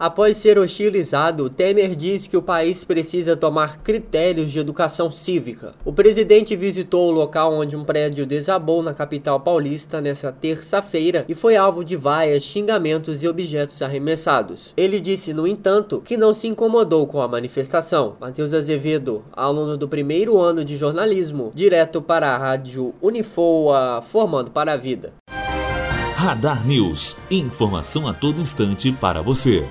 Após ser hostilizado, Temer diz que o país precisa tomar critérios de educação cívica. O presidente visitou o local onde um prédio desabou na capital paulista nesta terça-feira e foi alvo de vaias, xingamentos e objetos arremessados. Ele disse, no entanto, que não se incomodou com a manifestação. Matheus Azevedo, aluno do primeiro ano de jornalismo, direto para a rádio Unifoa, formando para a vida. Radar News. Informação a todo instante para você.